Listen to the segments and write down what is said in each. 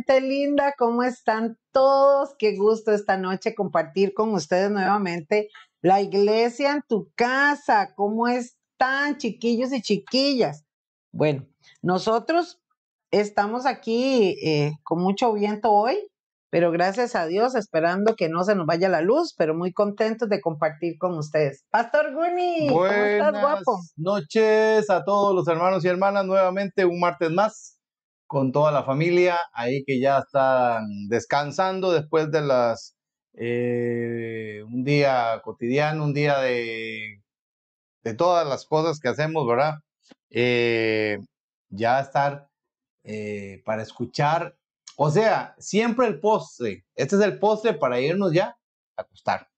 Gente linda, ¿cómo están todos? Qué gusto esta noche compartir con ustedes nuevamente la iglesia en tu casa. ¿Cómo están, chiquillos y chiquillas? Bueno, nosotros estamos aquí eh, con mucho viento hoy, pero gracias a Dios, esperando que no se nos vaya la luz, pero muy contentos de compartir con ustedes. Pastor Guni, ¿cómo estás, guapo? Buenas noches a todos los hermanos y hermanas, nuevamente un martes más con toda la familia, ahí que ya están descansando después de las eh, un día cotidiano, un día de, de todas las cosas que hacemos, ¿verdad? Eh, ya estar eh, para escuchar o sea, siempre el postre. Este es el postre para irnos ya a acostar.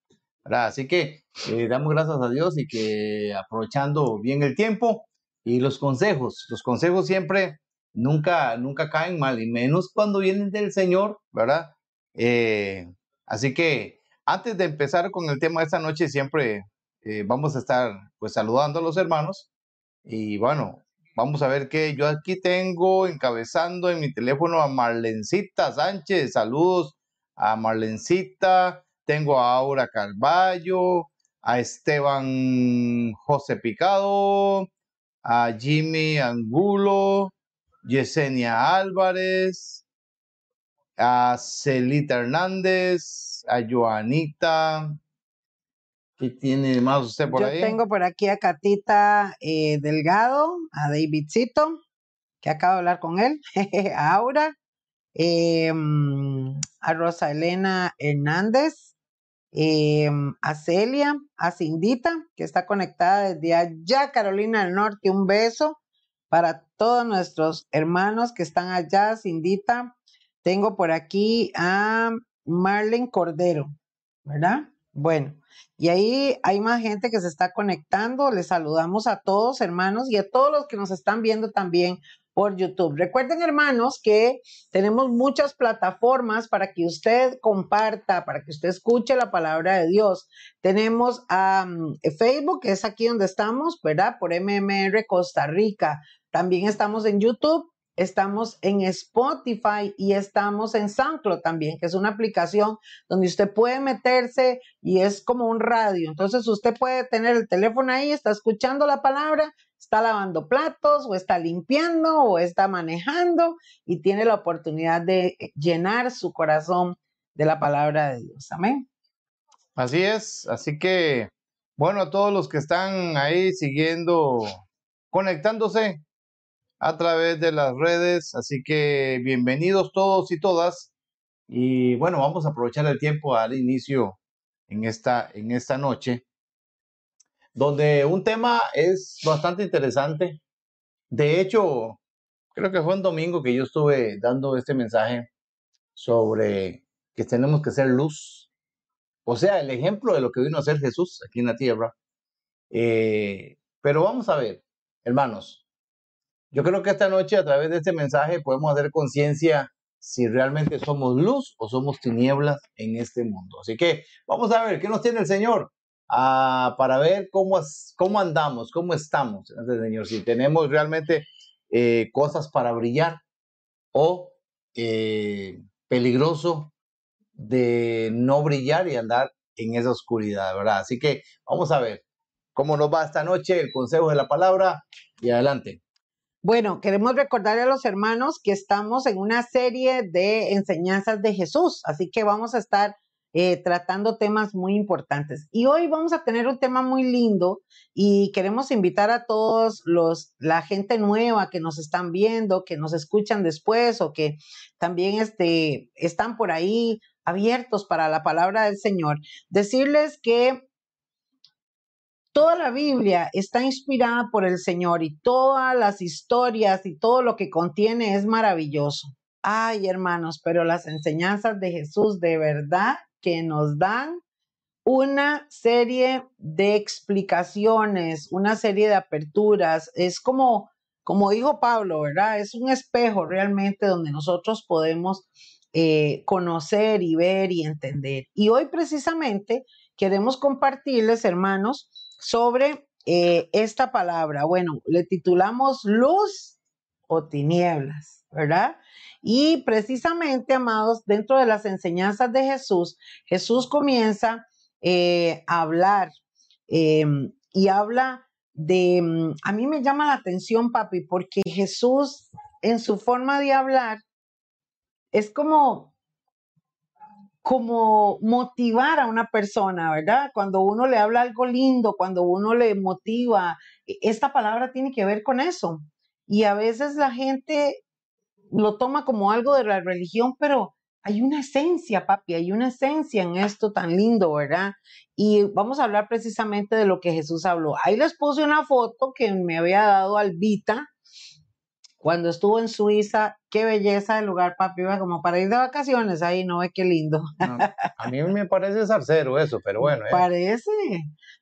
¿verdad? Así que damos gracias a Dios y que aprovechando bien el tiempo y los consejos. Los consejos siempre nunca, nunca caen mal y menos cuando vienen del Señor, ¿verdad? Eh, así que antes de empezar con el tema de esta noche, siempre eh, vamos a estar pues saludando a los hermanos y bueno, Vamos a ver qué yo aquí tengo encabezando en mi teléfono a Marlencita Sánchez. Saludos a Marlencita. Tengo a Aura Carballo, a Esteban José Picado, a Jimmy Angulo, Yesenia Álvarez, a Celita Hernández, a Joanita, ¿Qué tiene más usted por ahí? Yo tengo por aquí a Catita eh, Delgado, a Davidcito, que acabo de hablar con él, a Aura, em, a Rosa Elena Hernández, em, a Celia, a Cindita, que está conectada desde allá, Carolina del Norte. Un beso para todos nuestros hermanos que están allá, Cindita. Tengo por aquí a Marlene Cordero, ¿verdad? Bueno, y ahí hay más gente que se está conectando. Les saludamos a todos, hermanos, y a todos los que nos están viendo también por YouTube. Recuerden, hermanos, que tenemos muchas plataformas para que usted comparta, para que usted escuche la palabra de Dios. Tenemos a Facebook, que es aquí donde estamos, ¿verdad? Por MMR Costa Rica. También estamos en YouTube Estamos en Spotify y estamos en SoundCloud también, que es una aplicación donde usted puede meterse y es como un radio. Entonces usted puede tener el teléfono ahí, está escuchando la palabra, está lavando platos o está limpiando o está manejando y tiene la oportunidad de llenar su corazón de la palabra de Dios. Amén. Así es, así que bueno, a todos los que están ahí siguiendo, conectándose, a través de las redes. Así que bienvenidos todos y todas. Y bueno, vamos a aprovechar el tiempo al inicio en esta, en esta noche, donde un tema es bastante interesante. De hecho, creo que fue un domingo que yo estuve dando este mensaje sobre que tenemos que ser luz. O sea, el ejemplo de lo que vino a ser Jesús aquí en la tierra. Eh, pero vamos a ver, hermanos, yo creo que esta noche a través de este mensaje podemos hacer conciencia si realmente somos luz o somos tinieblas en este mundo. Así que vamos a ver qué nos tiene el Señor ah, para ver cómo, cómo andamos, cómo estamos, Señor, si tenemos realmente eh, cosas para brillar o eh, peligroso de no brillar y andar en esa oscuridad, ¿verdad? Así que vamos a ver cómo nos va esta noche, el consejo de la palabra y adelante. Bueno, queremos recordarle a los hermanos que estamos en una serie de enseñanzas de Jesús, así que vamos a estar eh, tratando temas muy importantes. Y hoy vamos a tener un tema muy lindo y queremos invitar a todos los, la gente nueva que nos están viendo, que nos escuchan después o que también este, están por ahí abiertos para la palabra del Señor, decirles que Toda la Biblia está inspirada por el Señor y todas las historias y todo lo que contiene es maravilloso. Ay, hermanos, pero las enseñanzas de Jesús de verdad que nos dan una serie de explicaciones, una serie de aperturas. Es como, como dijo Pablo, ¿verdad? Es un espejo realmente donde nosotros podemos eh, conocer y ver y entender. Y hoy precisamente queremos compartirles, hermanos, sobre eh, esta palabra. Bueno, le titulamos luz o tinieblas. ¿verdad? Y precisamente, amados, dentro de las enseñanzas de Jesús, Jesús comienza eh, a hablar em, y habla de, mm, a mí me llama la atención, papi, porque Jesús en su forma de hablar es como, como motivar a una persona, ¿verdad? Cuando uno le habla algo lindo, cuando uno le motiva, e, esta palabra tiene que ver con eso. Y a veces la gente lo toma como algo de la religión, pero hay una esencia, papi, hay una esencia en esto tan lindo, ¿verdad? Y vamos a hablar precisamente de lo que Jesús habló. Ahí les puse una foto que me había dado Albita cuando estuvo en Suiza. Qué belleza el lugar, papi, iba como para ir de vacaciones ahí, no ve qué lindo. a mí me parece zarcero eso, pero bueno. ¿eh? Parece.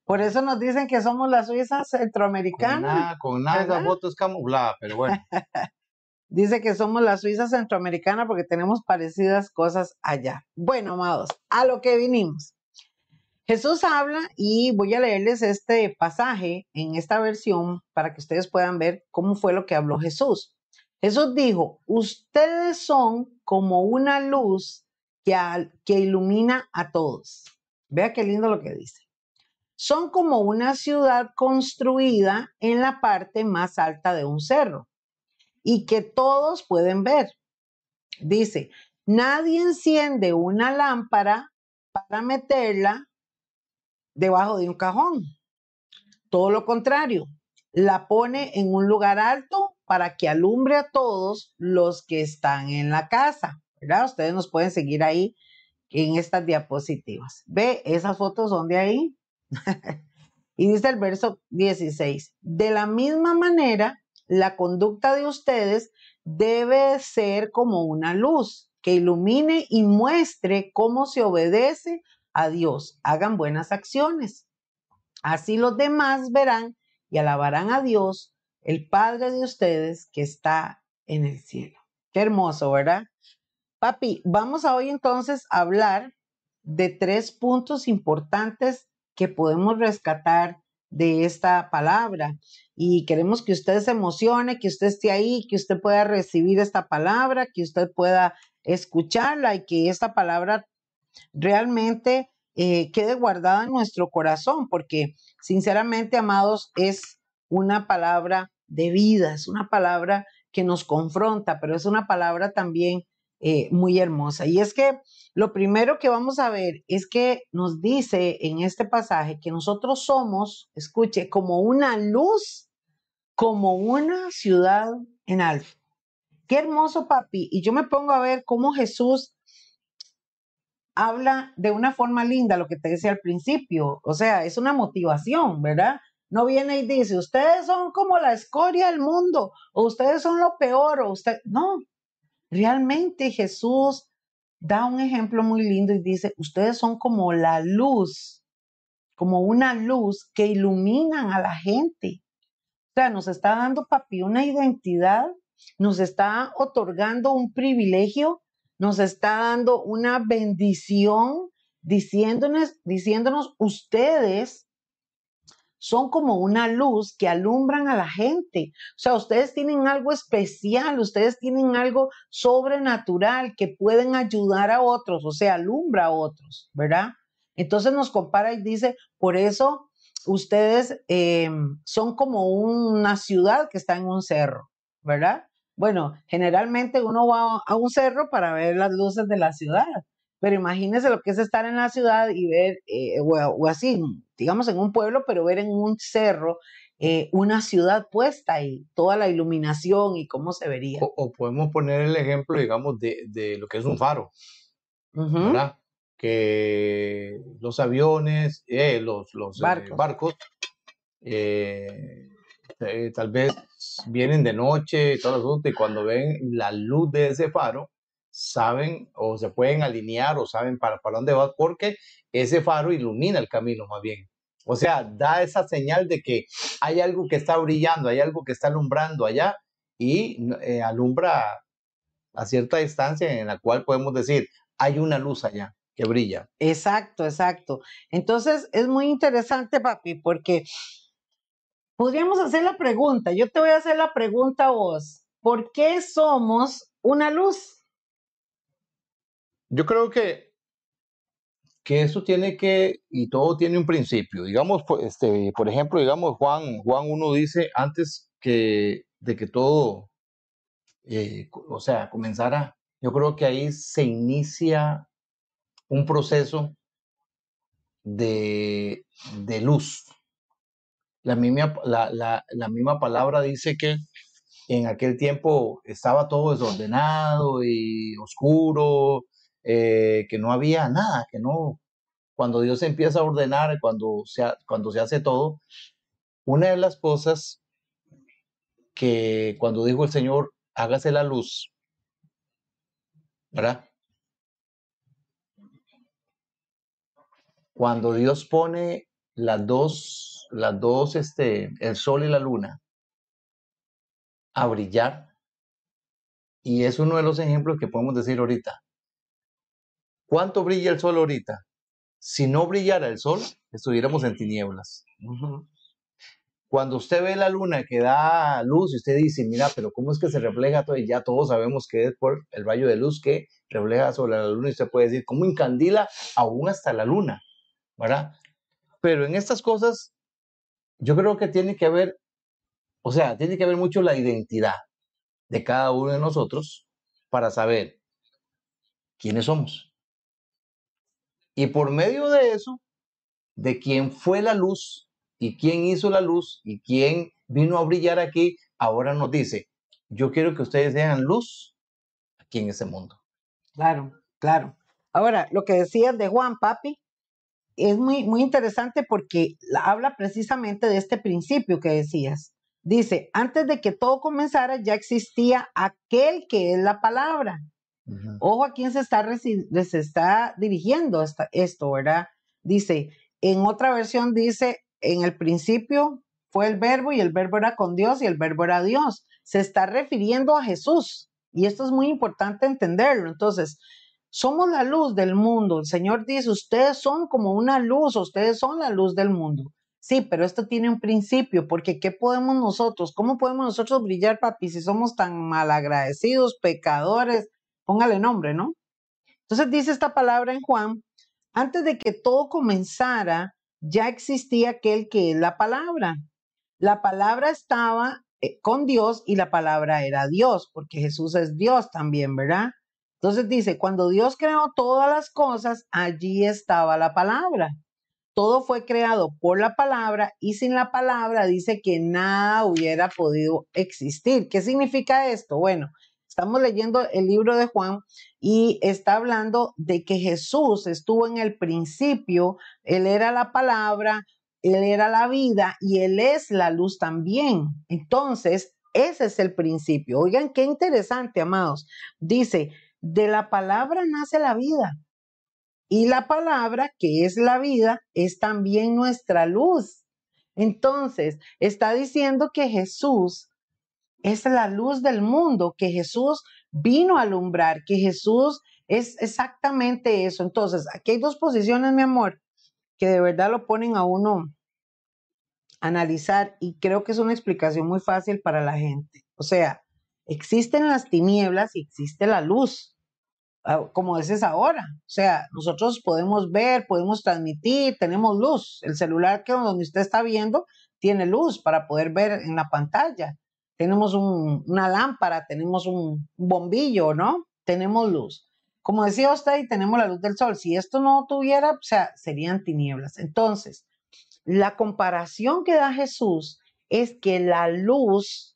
Por eso nos dicen que somos la Suiza centroamericana. Con nada, con nada foto es camuflada, pero bueno. Dice que somos la Suiza centroamericana porque tenemos parecidas cosas allá. Bueno, amados, a lo que vinimos. Jesús habla y voy a leerles este pasaje en esta versión para que ustedes puedan ver cómo fue lo que habló Jesús. Jesús dijo, ustedes son como una luz que, ilumina a todos. Vea qué lindo lo que dice. Son como una ciudad construida en la parte más alta de un cerro y que todos pueden ver. Dice, nadie enciende una lámpara para meterla debajo de un cajón. Todo lo contrario, la pone en un lugar alto para que alumbre a todos los que están en la casa. ¿verdad? Ustedes nos pueden seguir ahí en estas diapositivas. Ve, esas fotos son de ahí. y dice el verso 16, de la misma manera, la conducta de ustedes debe ser como una luz que ilumine y muestre cómo se obedece a Dios. Hagan buenas acciones. Así los demás verán y alabarán a Dios, el Padre de ustedes que está en el cielo. Qué hermoso, ¿verdad? Papi, vamos a hoy entonces a hablar de tres puntos importantes que podemos rescatar de esta palabra y queremos que usted se emocione, que usted esté ahí, que usted pueda recibir esta palabra, que usted pueda escucharla y que esta palabra realmente eh, quede guardada en nuestro corazón, porque sinceramente, amados, es una palabra de vida, es una palabra que nos confronta, pero es una palabra también eh, muy hermosa. Y es que lo primero que vamos a ver es que nos dice en este pasaje que nosotros somos, escuche, como una luz, como una ciudad en alto. Qué hermoso, papi. Y yo me pongo a ver cómo Jesús habla de una forma linda, lo que te decía al principio. O sea, es una motivación, ¿verdad? No viene y dice, ustedes son como la escoria del mundo, o ustedes son lo peor, o usted, no, Realmente Jesús da un ejemplo muy lindo y dice, ustedes son como la luz, como una luz que iluminan a la gente. O sea, nos está dando, papi, una identidad, nos está otorgando un privilegio, nos está dando una bendición, diciéndonos, diciéndonos ustedes son como una luz que alumbran a la gente. O sea, ustedes tienen algo especial, ustedes tienen algo sobrenatural que pueden ayudar a otros, o sea, alumbra a otros, ¿verdad? Entonces nos compara y dice, por eso ustedes em, son como una ciudad que está en un cerro, ¿verdad? Bueno, generalmente uno va a un cerro para ver las luces de la ciudad, pero imagínense lo que es estar en la ciudad y ver, eh, o, así, digamos en un pueblo, pero ver en un cerro eh, una ciudad puesta ahí, toda la iluminación y cómo se vería. O, podemos poner el ejemplo, digamos, de, lo que es un faro, ¿verdad? Que los aviones, eh, los, barcos, tal vez vienen de noche, todo el y cuando ven la luz de ese faro, saben o se pueden alinear o saben para, para dónde vas, porque ese faro ilumina el camino más bien. O sea, da esa señal de que hay algo que está brillando, hay algo que está alumbrando allá y eh, alumbra a cierta distancia en la cual podemos decir, hay una luz allá que brilla. Exacto, exacto. Entonces es muy interesante, papi, porque podríamos hacer la pregunta, yo te voy a hacer la pregunta a vos. ¿por qué somos una luz? Yo creo que, que eso tiene que, y todo tiene un principio. Digamos, pues, este, por ejemplo, digamos, Juan, Juan 1 dice, antes que, de que todo, eh, o sea, comenzara, yo creo que ahí se inicia un proceso de, de luz. La misma, la, la, la misma palabra dice que en aquel tiempo estaba todo desordenado y oscuro, eh, que no había nada, que no, cuando Dios empieza a ordenar, cuando se, cuando se hace todo, una de las cosas que cuando dijo el Señor, hágase la luz, ¿verdad? Cuando Dios pone las dos, las dos, este, el sol y la luna, a brillar, y es uno de los ejemplos que podemos decir ahorita. ¿Cuánto brilla el sol ahorita? Si no brillara el sol, estuviéramos en tinieblas. Cuando usted ve la luna que da luz y usted dice, mira, pero ¿cómo es que se refleja todo? Y ya todos sabemos que es por el rayo de luz que refleja sobre la luna y usted puede decir, ¿cómo encandila aún hasta la luna? ¿Verdad? Pero en estas cosas, yo creo que tiene que haber, o sea, tiene que haber mucho la identidad de cada uno de nosotros para saber quiénes somos. Y por medio de eso, de quién fue la luz y quién hizo la luz y quién vino a brillar aquí, ahora nos dice, yo quiero que ustedes sean luz aquí en ese mundo. Claro, claro. Ahora, lo que decías de Juan, papi, es muy, muy interesante porque habla precisamente de este principio que decías. Dice, antes de que todo comenzara ya existía aquel que es la palabra. Ojo a quién se está, se está dirigiendo esto, ¿verdad? Dice, en otra versión dice, en el principio fue el verbo y el verbo era con Dios y el verbo era Dios. Se está refiriendo a Jesús y esto es muy importante entenderlo. Entonces, somos la luz del mundo. El Señor dice, ustedes son como una luz, ustedes son la luz del mundo. Sí, pero esto tiene un principio, porque ¿qué podemos nosotros? ¿Cómo podemos nosotros brillar, papi, si somos tan malagradecidos, pecadores, póngale nombre, ¿no? Entonces dice esta palabra en Juan, antes de que todo comenzara, ya existía aquel que es la palabra. La palabra estaba eh, con Dios y la palabra era Dios, porque Jesús es Dios también, ¿verdad? Entonces dice, cuando Dios creó todas las cosas, allí estaba la palabra. Todo fue creado por la palabra y sin la palabra dice que nada hubiera podido existir. ¿Qué significa esto? Bueno, Estamos leyendo el libro de Juan y está hablando de que Jesús estuvo en el principio, Él era la palabra, Él era la vida y Él es la luz también. Entonces, ese es el principio. Oigan, qué interesante, amados. Dice, de la palabra nace la vida. Y la palabra, que es la vida, es también nuestra luz. Entonces, está diciendo que Jesús es la luz del mundo que Jesús vino a alumbrar, que Jesús es exactamente eso. Entonces, aquí hay dos posiciones, mi amor, que de verdad lo ponen a uno analizar y creo que es una explicación muy fácil para la gente. O sea, existen las tinieblas y existe la luz, ah, como dices ahora. O sea, nosotros podemos ver, podemos transmitir, tenemos luz. El celular que donde usted está viendo tiene luz para poder ver en la pantalla tenemos una lámpara, tenemos un bombillo, ¿no? Tenemos luz. Como decía usted, tenemos la luz del sol. Si esto no tuviera, o sea, serían tinieblas. Entonces, la comparación que da Jesús es que la luz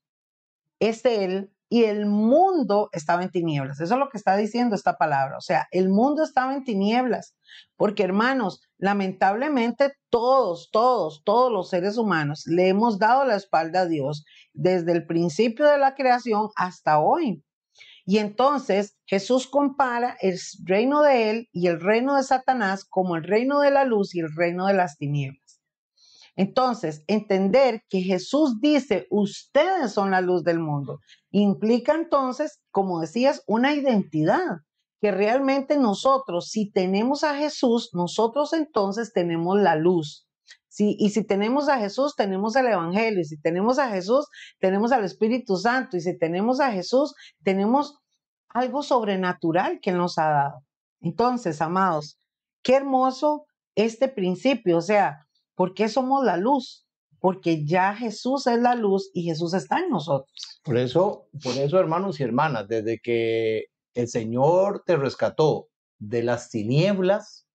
es Él y el mundo estaba en tinieblas. Eso es lo que está diciendo esta palabra. O sea, el mundo estaba en tinieblas. Porque hermanos, lamentablemente todos, todos, todos los seres humanos le hemos dado la espalda a Dios desde el principio de la creación hasta hoy. Y entonces Jesús compara el reino de él y el reino de Satanás como el reino de la luz y el reino de las tinieblas. Entonces, entender que Jesús dice, ustedes son la luz del mundo, implica entonces, como decías, una identidad, que realmente nosotros, si tenemos a Jesús, nosotros entonces tenemos la luz. Sí, y si tenemos a Jesús, tenemos el Evangelio. Y si tenemos a Jesús, tenemos al Espíritu Santo. Y si tenemos a Jesús, tenemos algo sobrenatural que nos ha dado. Entonces, amados, qué hermoso este principio. O sea, ¿por qué somos la luz? Porque ya Jesús es la luz y Jesús está en nosotros. Por eso, por eso, hermanos y hermanas, desde que el Señor te rescató de las tinieblas,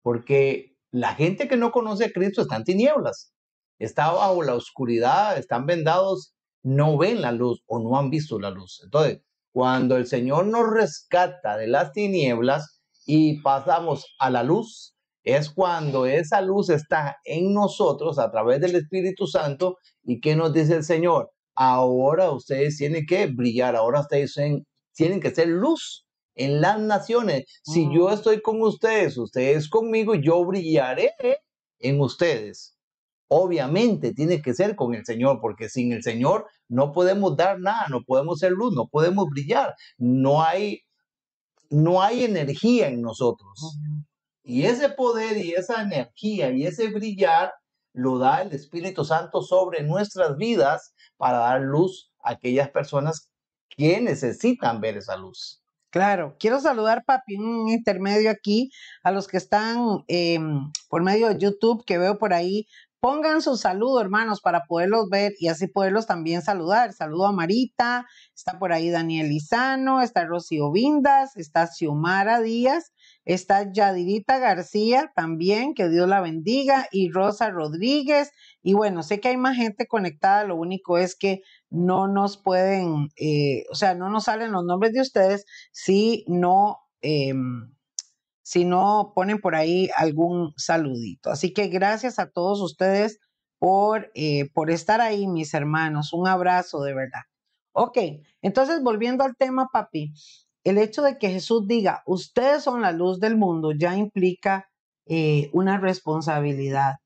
porque la gente que no conoce a Cristo está en tinieblas, está bajo la oscuridad, están vendados, no ven la luz o no han visto la luz. Entonces, cuando el Señor nos rescata de las tinieblas y pasamos a la luz, es cuando esa luz está en nosotros a través del Espíritu Santo y que nos dice el Señor, ahora ustedes tienen que brillar, ahora ustedes tienen que ser luz en las naciones. Si yo estoy con ustedes, ustedes conmigo, yo brillaré en ustedes. Obviamente tiene que ser con el Señor, porque sin el Señor no podemos dar nada, no podemos ser luz, no podemos brillar. No hay, no hay energía en nosotros. Y ese poder y esa energía y ese brillar lo da el Espíritu Santo sobre nuestras vidas para dar luz a aquellas personas que necesitan ver esa luz. Claro, quiero saludar, papi, un intermedio aquí a los que están em, por medio de YouTube que veo por ahí. Pongan su saludo, hermanos, para poderlos ver y así poderlos también saludar. Saludo a Marita, está por ahí Daniel Lizano, está Rocío Vindas, está Xiomara Díaz, está Yadirita García también, que Dios la bendiga, y Rosa Rodríguez. Y bueno, sé que hay más gente conectada, lo único es que no nos pueden, eh, o sea, no nos salen los nombres de ustedes si no, em, si no ponen por ahí algún saludito. Así que gracias a todos ustedes por, eh, por estar ahí, mis hermanos. Un abrazo de verdad. Ok, entonces volviendo al tema, papi, el hecho de que Jesús diga, ustedes son la luz del mundo, ya implica eh, una responsabilidad.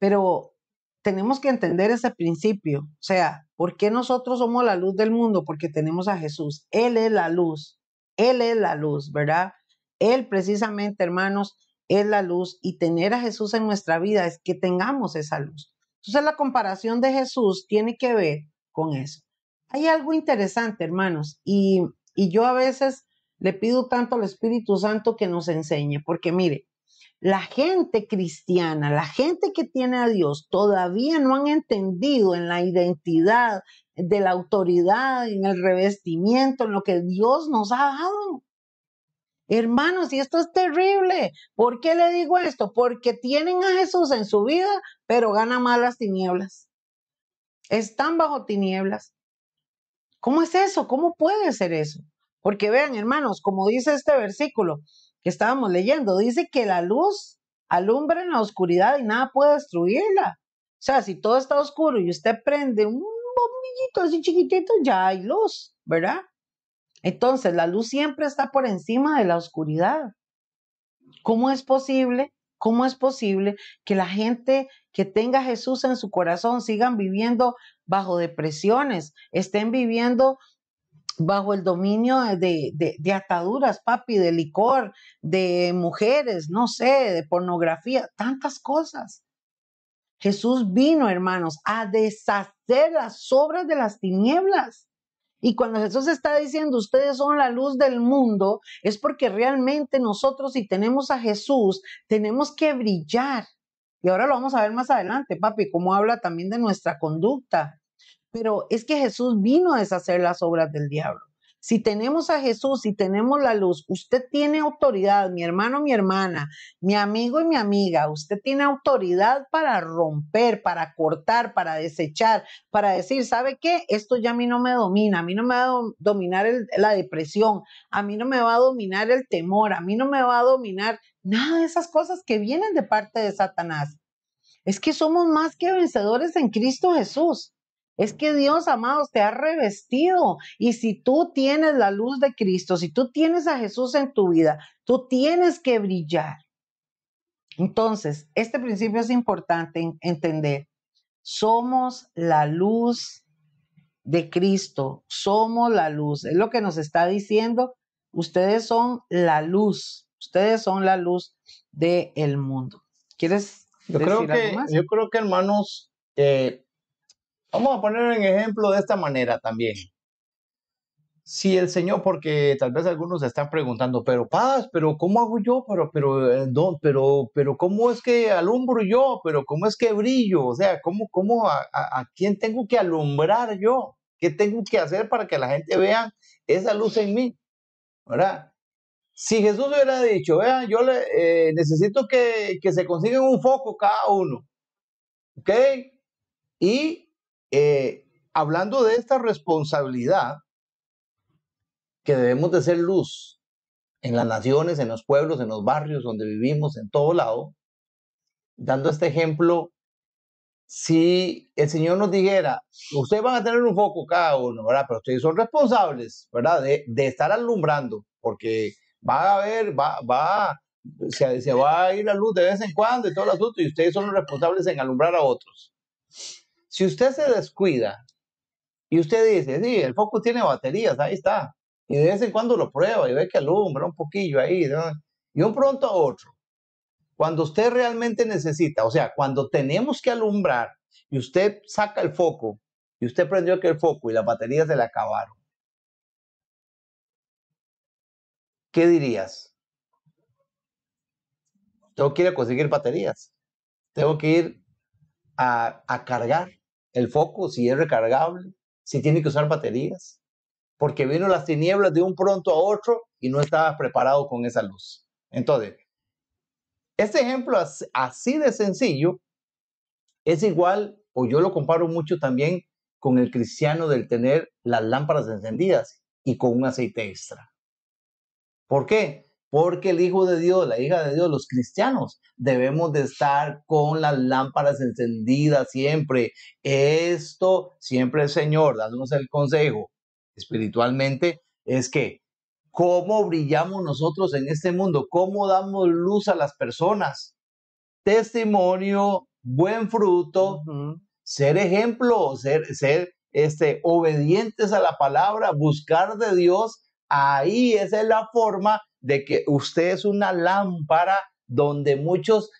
Pero tenemos que entender ese principio. O sea, ¿por qué nosotros somos la luz del mundo? Porque tenemos a Jesús. Él es la luz. Él es la luz, ¿verdad? Él precisamente, hermanos, es la luz y tener a Jesús en nuestra vida es que tengamos esa luz. Entonces la comparación de Jesús tiene que ver con eso. Hay algo interesante, hermanos, y, y yo a veces le pido tanto al Espíritu Santo que nos enseñe, porque mire, la gente cristiana, la gente que tiene a Dios, todavía no han entendido en la identidad de la autoridad, en el revestimiento, en lo que Dios nos ha dado. Hermanos, y esto es terrible. ¿Por qué le digo esto? Porque tienen a Jesús en su vida, pero ganan más las tinieblas. Están bajo tinieblas. ¿Cómo es eso? ¿Cómo puede ser eso? Porque vean, hermanos, como dice este versículo, que estábamos leyendo. Dice que la luz alumbra en la oscuridad y nada puede destruirla. O sea, si todo está oscuro y usted prende un bombillito así chiquitito, ya hay luz, ¿verdad? Entonces, la luz siempre está por encima de la oscuridad. ¿Cómo es posible? ¿Cómo es posible que la gente que tenga a Jesús en su corazón sigan viviendo bajo depresiones, estén viviendo bajo el dominio de, de, ataduras, papi, de licor, de mujeres, no sé, de pornografía, tantas cosas. Jesús vino, hermanos, a deshacer las obras de las tinieblas. Y cuando Jesús está diciendo, ustedes son la luz del mundo, es porque realmente nosotros, si tenemos a Jesús, tenemos que brillar. Y ahora lo vamos a ver más adelante, papi, cómo habla también de nuestra conducta. Pero es que Jesús vino a deshacer las obras del diablo. Si tenemos a Jesús, si tenemos la luz, usted tiene autoridad, mi hermano, mi hermana, mi amigo y mi amiga, usted tiene autoridad para romper, para cortar, para desechar, para decir, ¿sabe qué? Esto ya a mí no me domina, a mí no me va a dominar la depresión, a mí no me va a dominar el temor, a mí no me va a dominar nada de esas cosas que vienen de parte de Satanás. Es que somos más que vencedores en Cristo Jesús. Es que Dios, amados, te ha revestido. Y si tú tienes la luz de Cristo, si tú tienes a Jesús en tu vida, tú tienes que brillar. Entonces, este principio es importante entender. Somos la luz de Cristo. Somos la luz. Es lo que nos está diciendo. Ustedes son la luz. Ustedes son la luz del mundo. ¿Quieres Yo creo que, yo creo que hermanos, eh, vamos a poner un ejemplo de esta manera también. Si el Señor, porque tal vez algunos se están preguntando, pero paz, pero ¿cómo hago yo? Pero, pero, eh, pero, pero ¿cómo es que alumbro yo? Pero ¿cómo es que brillo? O sea, ¿cómo, cómo a, a, quién tengo que alumbrar yo? ¿Qué tengo que hacer para que la gente vea esa luz en mí? ¿Verdad? Si Jesús hubiera dicho, vean, yo le, eh, necesito que, que se consigan un foco cada uno, ¿ok? Y eh, hablando de esta responsabilidad, que debemos de ser luz en las naciones, en los pueblos, en los barrios donde vivimos, en todo lado, dando este ejemplo, si el Señor nos dijera, ustedes van a tener un foco cada uno, ¿verdad? Pero ustedes son responsables, ¿verdad? De, de estar alumbrando, porque va a haber, va, va, se, se, va a ir la luz de vez en cuando y todo el asunto, y ustedes son los responsables en alumbrar a otros. Si usted se descuida y usted dice, sí, el foco tiene baterías, ahí está, y de vez en cuando lo prueba y ve que alumbra un poquillo ahí, y un pronto a otro. Cuando usted realmente necesita, o sea, cuando tenemos que alumbrar y usted saca el foco y usted prendió aquel foco y las baterías se le acabaron, ¿qué dirías? Tengo que ir a conseguir baterías. Tengo que ir a, a cargar el foco si es recargable, si tiene que usar baterías porque vino las tinieblas de un pronto a otro y no estaba preparado con esa luz. Entonces, este ejemplo así de sencillo es igual, o yo lo comparo mucho también con el cristiano del tener las lámparas encendidas y con un aceite extra. ¿Por qué? Porque el Hijo de Dios, la hija de Dios, los cristianos, debemos de estar con las lámparas encendidas siempre. Esto, siempre el Señor dándonos el consejo espiritualmente es que cómo brillamos nosotros en este mundo, cómo damos luz a las personas. Testimonio, buen fruto, ser ejemplo, ser, ser este, obedientes a la palabra, buscar de Dios. Ahí esa es la forma de que usted es una lámpara donde muchos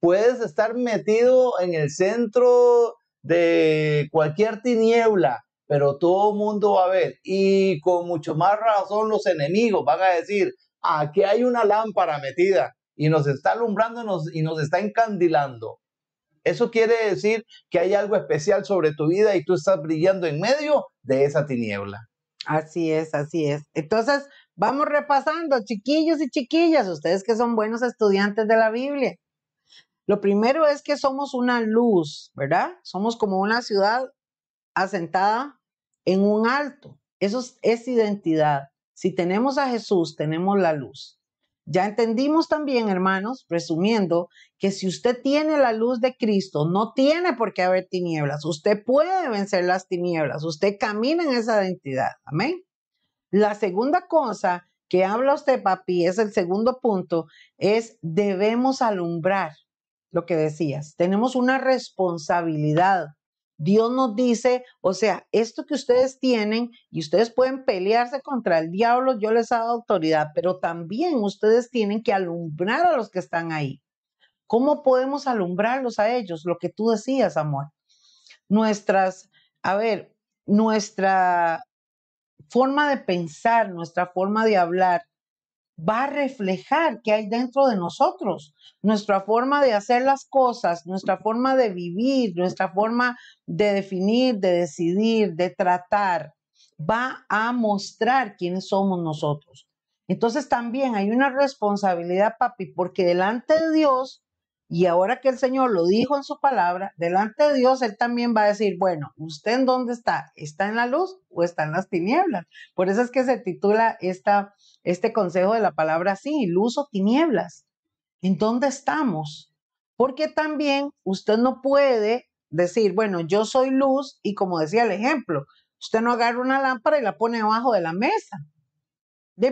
puedes estar metido en el centro de cualquier tiniebla, pero todo el mundo va a ver. Y con mucho más razón los enemigos van a decir, aquí hay una lámpara metida y nos está alumbrando y nos está encandilando. Eso quiere decir que hay algo especial sobre tu vida y tú estás brillando en medio de esa tiniebla. Así es, así es. Entonces, vamos repasando, chiquillos y chiquillas, ustedes que son buenos estudiantes de la Biblia. Lo primero es que somos una luz, ¿verdad? Somos como una ciudad asentada en un alto. Eso es, identidad. Si tenemos a Jesús, tenemos la luz. Ya entendimos también, hermanos, resumiendo, que si usted tiene la luz de Cristo, no tiene por qué haber tinieblas. Usted puede vencer las tinieblas. Usted camina en esa identidad. Amén. La segunda cosa que habla usted, papi, es el segundo punto, es debemos alumbrar lo que decías. Tenemos una responsabilidad. Dios nos dice, o sea, esto que ustedes tienen y ustedes pueden pelearse contra el diablo, yo les he dado autoridad, pero también ustedes tienen que alumbrar a los que están ahí. ¿Cómo podemos alumbrarlos a ellos? Lo que tú decías, amor. Nuestras, a ver, nuestra forma de pensar, nuestra forma de hablar, va a reflejar qué hay dentro de nosotros, nuestra forma de hacer las cosas, nuestra forma de vivir, nuestra forma de definir, de decidir, de tratar, va a mostrar quiénes somos nosotros. Entonces también hay una responsabilidad, papi, porque delante de Dios, y ahora que el Señor lo dijo en su palabra, delante de Dios, Él también va a decir, bueno, ¿usted en dónde está? ¿Está en la luz o está en las tinieblas? Por eso es que se titula esta este consejo de la palabra así, luz o tinieblas. ¿En dónde estamos? Porque también usted no puede decir, bueno, yo soy luz y como decía el ejemplo, usted no agarra una lámpara y la pone abajo de la mesa.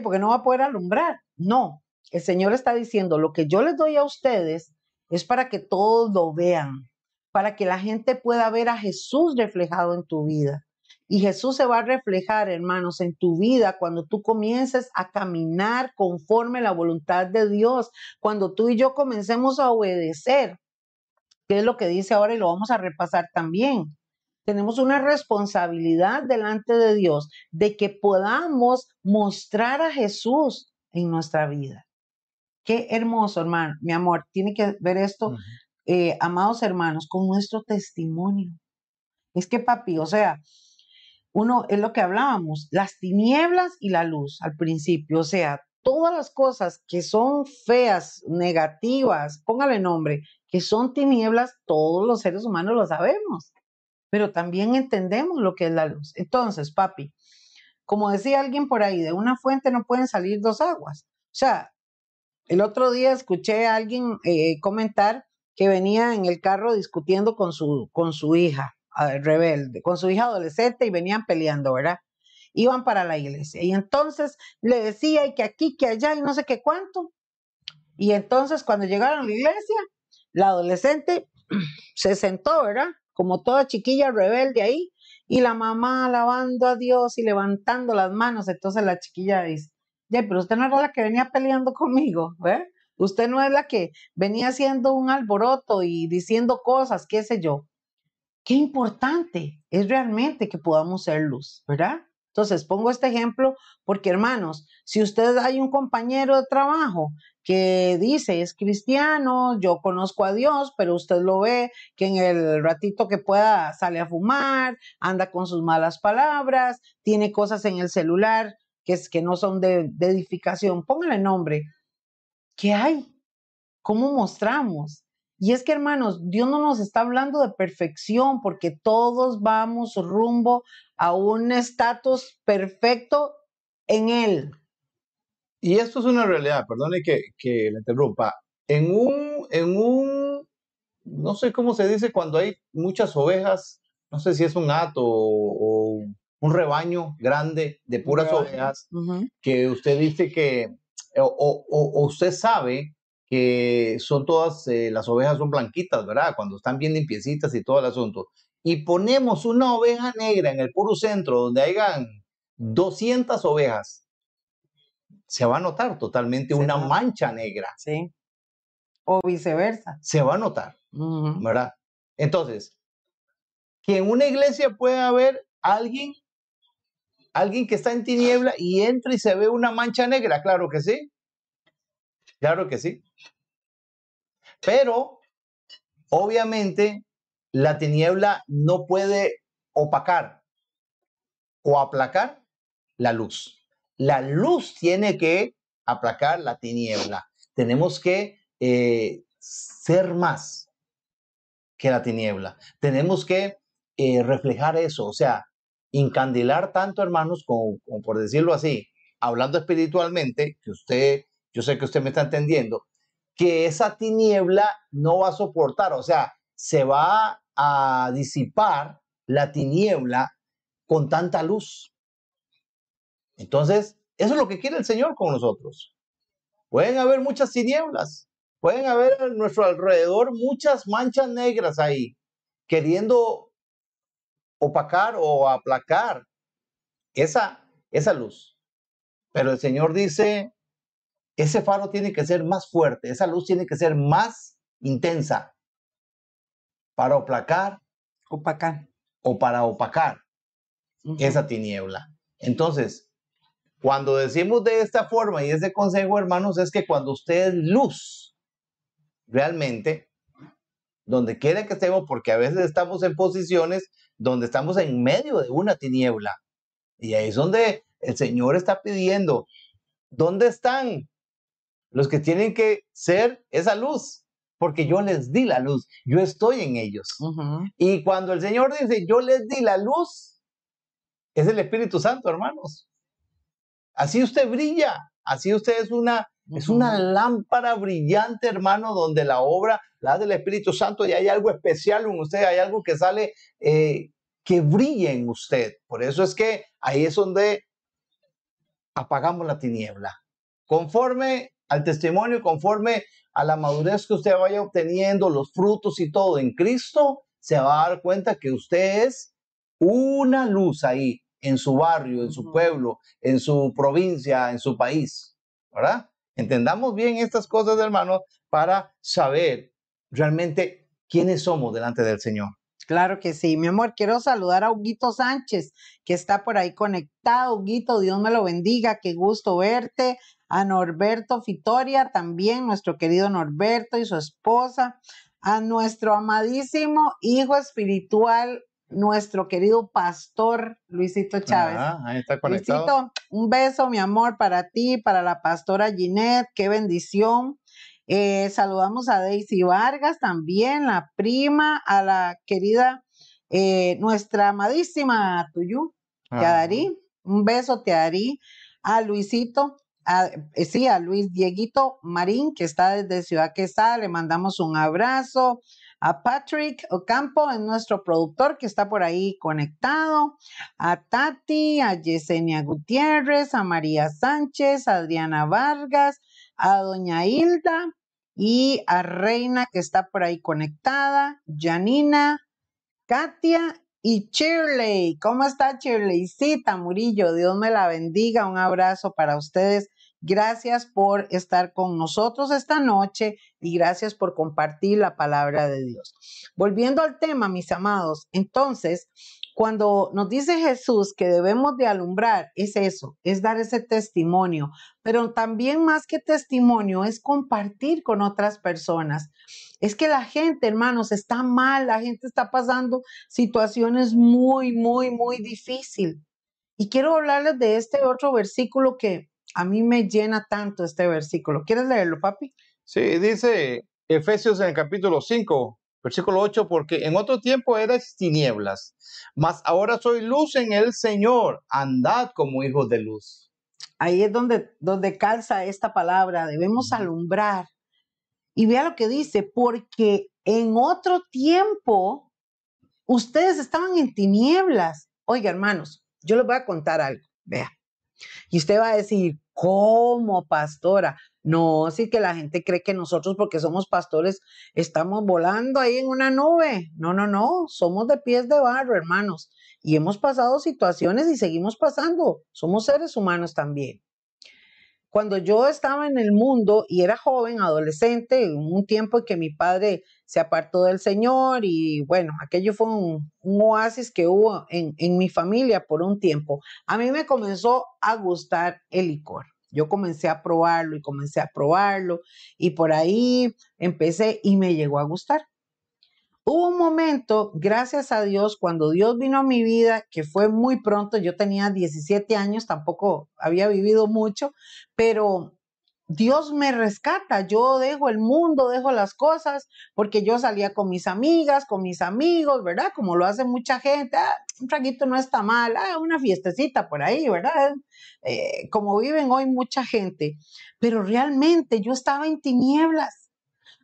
Porque no va a poder alumbrar. No, el Señor está diciendo, lo que yo les doy a ustedes es para que todos lo vean, para que la gente pueda ver a Jesús reflejado en tu vida. Y Jesús se va a reflejar, hermanos, en tu vida cuando tú comiences a caminar conforme la voluntad de Dios, cuando tú y yo comencemos a obedecer. que es lo que dice ahora y lo vamos a repasar también. Tenemos una responsabilidad delante de Dios de que podamos mostrar a Jesús en nuestra vida. Qué hermoso, hermano, mi amor, tiene que ver esto, eh, amados hermanos, con nuestro testimonio. Es que, papi, o sea, uno es lo que hablábamos, las tinieblas y la luz al principio, o sea, todas las cosas que son feas, negativas, póngale nombre, que son tinieblas, todos los seres humanos lo sabemos, pero también entendemos lo que es la luz. Entonces, papi, como decía alguien por ahí, de una fuente no pueden salir dos aguas. O sea, el otro día escuché a alguien eh, comentar que venía en el carro discutiendo con su, con su hija rebelde, con su hija adolescente y venían peleando, ¿verdad? Iban para la iglesia. Y entonces le decía y que aquí, que allá y no sé qué cuánto. Y entonces cuando llegaron a la iglesia, la adolescente se sentó, ¿verdad? Como toda chiquilla rebelde ahí, y la mamá alabando a Dios y levantando las manos. Entonces la chiquilla dice, ya, pero usted no era la que venía peleando conmigo, ¿ve? Usted no es la que venía haciendo un alboroto y diciendo cosas, qué sé yo. Qué importante es realmente que podamos ser luz, ¿verdad? Entonces, pongo este ejemplo porque, hermanos, si usted hay un compañero de trabajo que dice es cristiano, yo conozco a Dios, pero usted lo ve que en el ratito que pueda sale a fumar, anda con sus malas palabras, tiene cosas en el celular que, es, que no son de, de edificación, póngale nombre. ¿Qué hay? ¿Cómo mostramos? Y es que, hermanos, Dios no nos está hablando de perfección porque todos vamos rumbo a un estatus perfecto en Él. Y esto es una realidad, perdone que, que le interrumpa. En un, en un, no sé cómo se dice cuando hay muchas ovejas, no sé si es un hato o, un rebaño grande de puras ovejas, que usted dice que, o, o usted sabe que son todas, eh, las ovejas son blanquitas, ¿verdad? Cuando están bien limpiecitas y todo el asunto. Y ponemos una oveja negra en el puro centro donde hayan 200 ovejas, se va a notar totalmente una mancha negra. Sí. O viceversa. Se va a notar, ¿verdad? Entonces, que en una iglesia puede haber alguien, alguien que está en tiniebla y entra y se ve una mancha negra, claro que sí. Claro que sí. Pero, obviamente, la tiniebla no puede opacar o aplacar la luz. La luz tiene que aplacar la tiniebla. Tenemos que eh, ser más que la tiniebla. Tenemos que eh, reflejar eso, o sea, incandilar tanto, hermanos, como, por decirlo así, hablando espiritualmente, que usted, yo sé que usted me está entendiendo, que esa tiniebla no va a soportar, o sea, se va a disipar la tiniebla con tanta luz. Entonces, eso es lo que quiere el Señor con nosotros. Pueden haber muchas tinieblas, pueden haber a nuestro alrededor muchas manchas negras ahí, queriendo opacar o aplacar esa, esa luz. Pero el Señor dice, ese faro tiene que ser más fuerte, esa luz tiene que ser más intensa para opacar, opacar. o para opacar esa tiniebla. Entonces, cuando decimos de esta forma y ese consejo, hermanos, es que cuando usted es luz, realmente, donde quiera que estemos, porque a veces estamos en posiciones donde estamos en medio de una tiniebla. Y ahí es donde el Señor está pidiendo, ¿dónde están los que tienen que ser esa luz, porque yo les di la luz, yo estoy en ellos. Y cuando el Señor dice, yo les di la luz, es el Espíritu Santo, hermanos. Así usted brilla, así usted es una, es una lámpara brillante, hermano, donde la obra la del Espíritu Santo y hay algo especial en usted, hay algo que sale, eh, que brilla en usted. Por eso es que ahí es donde apagamos la tiniebla. Conforme al testimonio conforme a la madurez que usted vaya obteniendo, los frutos y todo en Cristo, se va a dar cuenta que usted es una luz ahí en su barrio, en su pueblo, en su provincia, en su país, ¿verdad? Entendamos bien estas cosas, hermanos, para saber realmente quiénes somos delante del Señor. Claro que sí, mi amor. Quiero saludar a Huguito Sánchez, que está por ahí conectado. Huguito, Dios me lo bendiga, qué gusto verte. A Norberto Fitoria, también nuestro querido Norberto y su esposa. A nuestro amadísimo hijo espiritual, nuestro querido pastor Luisito Chávez. Ah, ahí está conectado. Luisito, un beso, mi amor, para ti, para la pastora Ginette, qué bendición. Eh, saludamos a Daisy Vargas también, la prima, a la querida, eh, nuestra amadísima Tuyú, Teadarí. Un beso, Teadarí. A Luisito, a, eh, sí, a Luis Dieguito Marín, que está desde Ciudad Quesada, le mandamos un abrazo. A Patrick Ocampo, es nuestro productor que está por ahí conectado. A Tati, a Yesenia Gutiérrez, a María Sánchez, a Adriana Vargas, a Doña Hilda y a Reina que está por ahí conectada, Janina, Katia y Shirley. ¿Cómo está Shirleycita Murillo? Dios me la bendiga. Un abrazo para ustedes. Gracias por estar con nosotros esta noche y gracias por compartir la palabra de Dios. Volviendo al tema, mis amados, entonces, cuando nos dice Jesús que debemos de alumbrar, es eso, es dar ese testimonio, pero también más que testimonio es compartir con otras personas. Es que la gente, hermanos, está mal, la gente está pasando situaciones muy, muy, muy difíciles. Y quiero hablarles de este otro versículo que a mí me llena tanto este versículo. ¿Quieres leerlo, papi? Sí, dice Efesios en el capítulo 5, Versículo 8, porque en otro tiempo eres tinieblas, mas ahora soy luz en el Señor, andad como hijos de luz. Ahí es donde, donde calza esta palabra, debemos alumbrar. Y vea lo que dice, porque en otro tiempo ustedes estaban en tinieblas. Oiga, hermanos, yo les voy a contar algo, vea. Y usted va a decir, ¿cómo, pastora? No, sí que la gente cree que nosotros porque somos pastores estamos volando ahí en una nube. No, no, no, somos de pies de barro, hermanos. Y hemos pasado situaciones y seguimos pasando. Somos seres humanos también. Cuando yo estaba en el mundo y era joven, adolescente, un tiempo en que mi padre se apartó del Señor y bueno, aquello fue un, oasis que hubo en, en mi familia por un tiempo. A mí me comenzó a gustar el licor. Yo comencé a probarlo y comencé a probarlo y por ahí empecé y me llegó a gustar. Hubo un momento, gracias a Dios, cuando Dios vino a mi vida, que fue muy pronto, yo tenía 17 años, tampoco había vivido mucho, pero Dios me rescata, yo dejo el mundo, dejo las cosas, porque yo salía con mis amigas, con mis amigos, ¿verdad? Como lo hace mucha gente, ah, un traguito no está mal, ah, una fiestecita por ahí, ¿verdad? Eh, como viven hoy mucha gente, pero realmente yo estaba en tinieblas.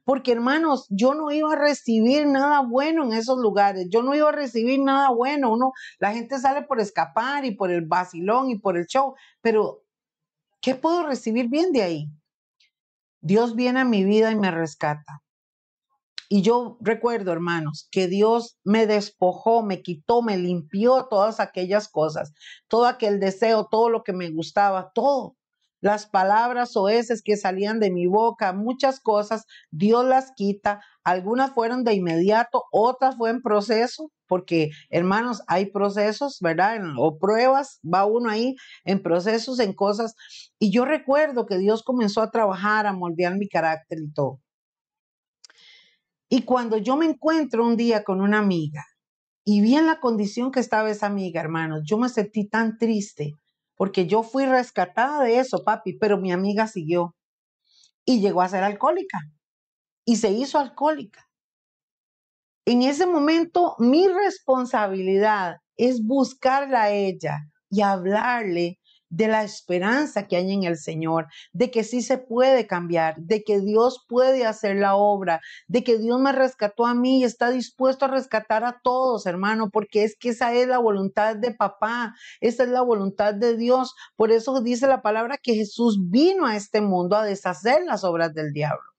Porque hermanos, yo no iba a recibir nada bueno en esos lugares, yo no iba a recibir nada bueno, uno, la gente sale por escapar y por el vacilón y por el show, pero ¿qué puedo recibir bien de ahí? Dios viene a mi vida y me rescata. Y yo recuerdo, hermanos, que Dios me despojó, me quitó, me limpió todas aquellas cosas, todo aquel deseo, todo lo que me gustaba, todo. Las palabras o eses que salían de mi boca, muchas cosas, Dios las quita. Algunas fueron de inmediato, otras fue en proceso, porque hermanos, hay procesos, ¿verdad? O pruebas, va uno ahí en procesos, en cosas. Y yo recuerdo que Dios comenzó a trabajar, a moldear mi carácter y todo. Y cuando yo me encuentro un día con una amiga y vi en la condición que estaba esa amiga, hermanos, yo me sentí tan triste porque yo fui rescatada de eso, papi, pero mi amiga siguió y llegó a ser alcohólica y se hizo alcohólica. En ese momento, mi responsabilidad es buscarla a ella y hablarle de la esperanza que hay en el Señor, de que sí se puede cambiar, de que Dios puede hacer la obra, de que Dios me rescató a mí y está dispuesto a rescatar a todos, hermano, porque es que esa es la voluntad de papá, esa es la voluntad de Dios. Por eso dice la palabra que Jesús vino a este mundo a deshacer las obras del diablo.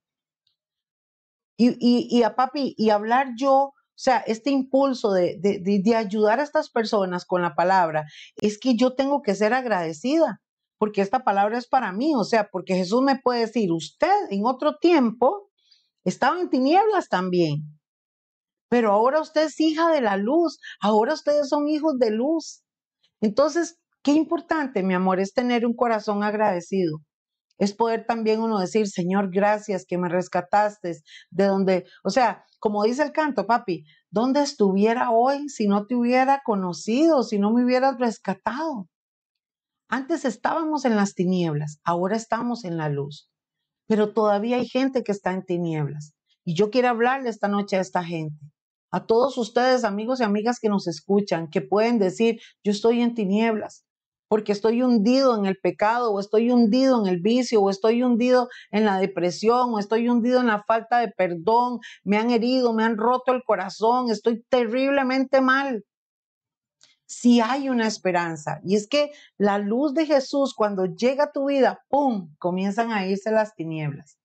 Y, a papi, y hablar yo, o sea, este impulso de, de, ayudar a estas personas con la palabra, es que yo tengo que ser agradecida, porque esta palabra es para mí, o sea, porque Jesús me puede decir, usted en otro tiempo estaba en tinieblas también, pero ahora usted es hija de la luz, ahora ustedes son hijos de luz. Entonces, qué importante, mi amor, es tener un corazón agradecido. Es poder también uno decir, Señor, gracias que me rescataste de donde, o sea, como dice el canto, papi, ¿dónde estuviera hoy si no te hubiera conocido, si no me hubieras rescatado? Antes estábamos en las tinieblas, ahora estamos en la luz, pero todavía hay gente que está en tinieblas. Y yo quiero hablarle esta noche a esta gente a todos ustedes, amigos y amigas que nos escuchan, que pueden decir, yo estoy en tinieblas, porque estoy hundido en el pecado, o estoy hundido en el vicio, o estoy hundido en la depresión, o estoy hundido en la falta de perdón, me han herido, me han roto el corazón, estoy terriblemente mal. Si hay una esperanza, y es que la luz de Jesús cuando llega a tu vida, ¡pum!, comienzan a irse las tinieblas.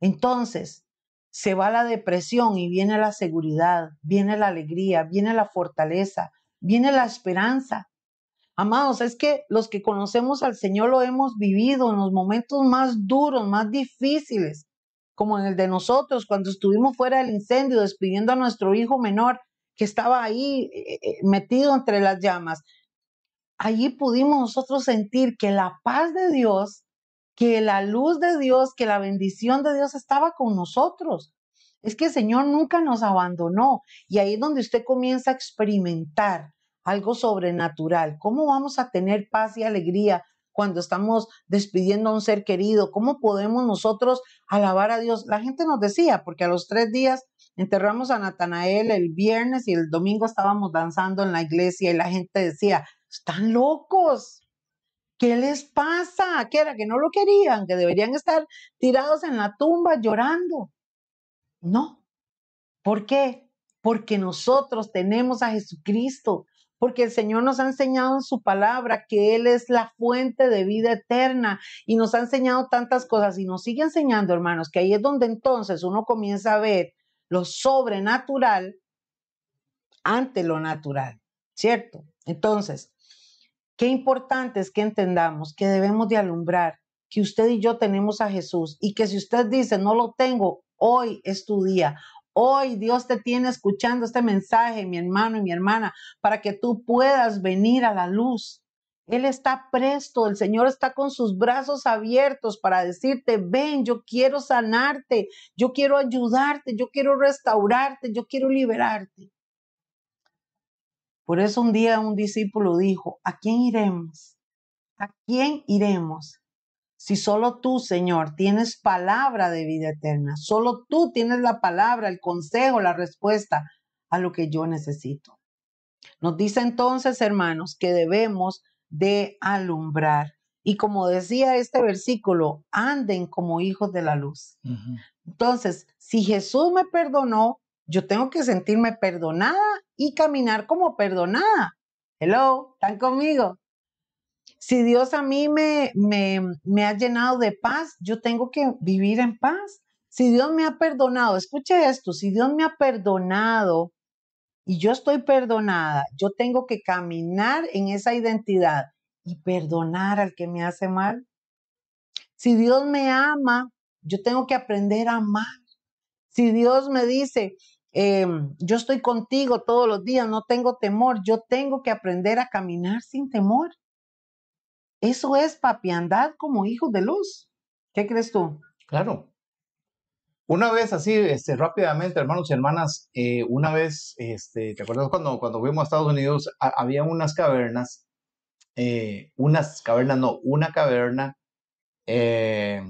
Entonces, se va la depresión y viene la seguridad, viene la alegría, viene la fortaleza, viene la esperanza. Amados, es que los que conocemos al Señor lo hemos vivido en los momentos más duros, más difíciles, como en el de nosotros, cuando estuvimos fuera del incendio despidiendo a nuestro hijo menor que estaba ahí eh, eh, metido entre las llamas. Allí pudimos nosotros sentir que la paz de Dios que la luz de Dios, que la bendición de Dios estaba con nosotros. Es que el Señor nunca nos abandonó y ahí es donde usted comienza a experimentar algo sobrenatural. ¿Cómo vamos a tener paz y alegría cuando estamos despidiendo a un ser querido? ¿Cómo podemos nosotros alabar a Dios? La gente nos decía, porque a los tres días enterramos a Natanael el viernes y el domingo estábamos danzando en la iglesia y la gente decía, están locos, ¿Qué les pasa? ¿Qué era? Que no lo querían, que deberían estar tirados en la tumba llorando. No. ¿Por qué? Porque nosotros tenemos a Jesucristo, porque el Señor nos ha enseñado en su palabra que Él es la fuente de vida eterna y nos ha enseñado tantas cosas y nos sigue enseñando, hermanos, que ahí es donde entonces uno comienza a ver lo sobrenatural ante lo natural, ¿cierto? Entonces, Qué importante es que entendamos que debemos de alumbrar, que usted y yo tenemos a Jesús y que si usted dice, no lo tengo, hoy es tu día. Hoy Dios te tiene escuchando este mensaje, mi hermano y mi hermana, para que tú puedas venir a la luz. Él está presto, el Señor está con sus brazos abiertos para decirte, ven, yo quiero sanarte, yo quiero ayudarte, yo quiero restaurarte, yo quiero liberarte. Por eso un día un discípulo dijo, ¿a quién iremos? ¿A quién iremos? Si solo tú, Señor, tienes palabra de vida eterna, solo tú tienes la palabra, el consejo, la respuesta a lo que yo necesito. Nos dice entonces, hermanos, que debemos de alumbrar. Y como decía este versículo, anden como hijos de la luz. Entonces, si Jesús me perdonó, yo tengo que sentirme perdonada y caminar como perdonada. Hello, ¿están conmigo? Si Dios a mí me, me, me ha llenado de paz, yo tengo que vivir en paz. Si Dios me ha perdonado, escuche esto, si Dios me ha perdonado y yo estoy perdonada, yo tengo que caminar en esa identidad y perdonar al que me hace mal. Si Dios me ama, yo tengo que aprender a amar. Si Dios me dice, Em, yo estoy contigo todos los días, no tengo temor, yo tengo que aprender a caminar sin temor. Eso es papiandad como hijos de luz. ¿Qué crees tú? Claro. Una vez así, este, rápidamente, hermanos y hermanas, eh, una vez, este, ¿te acuerdas cuando, cuando fuimos a Estados Unidos? había unas cavernas, eh, unas cavernas, no, una caverna, eh,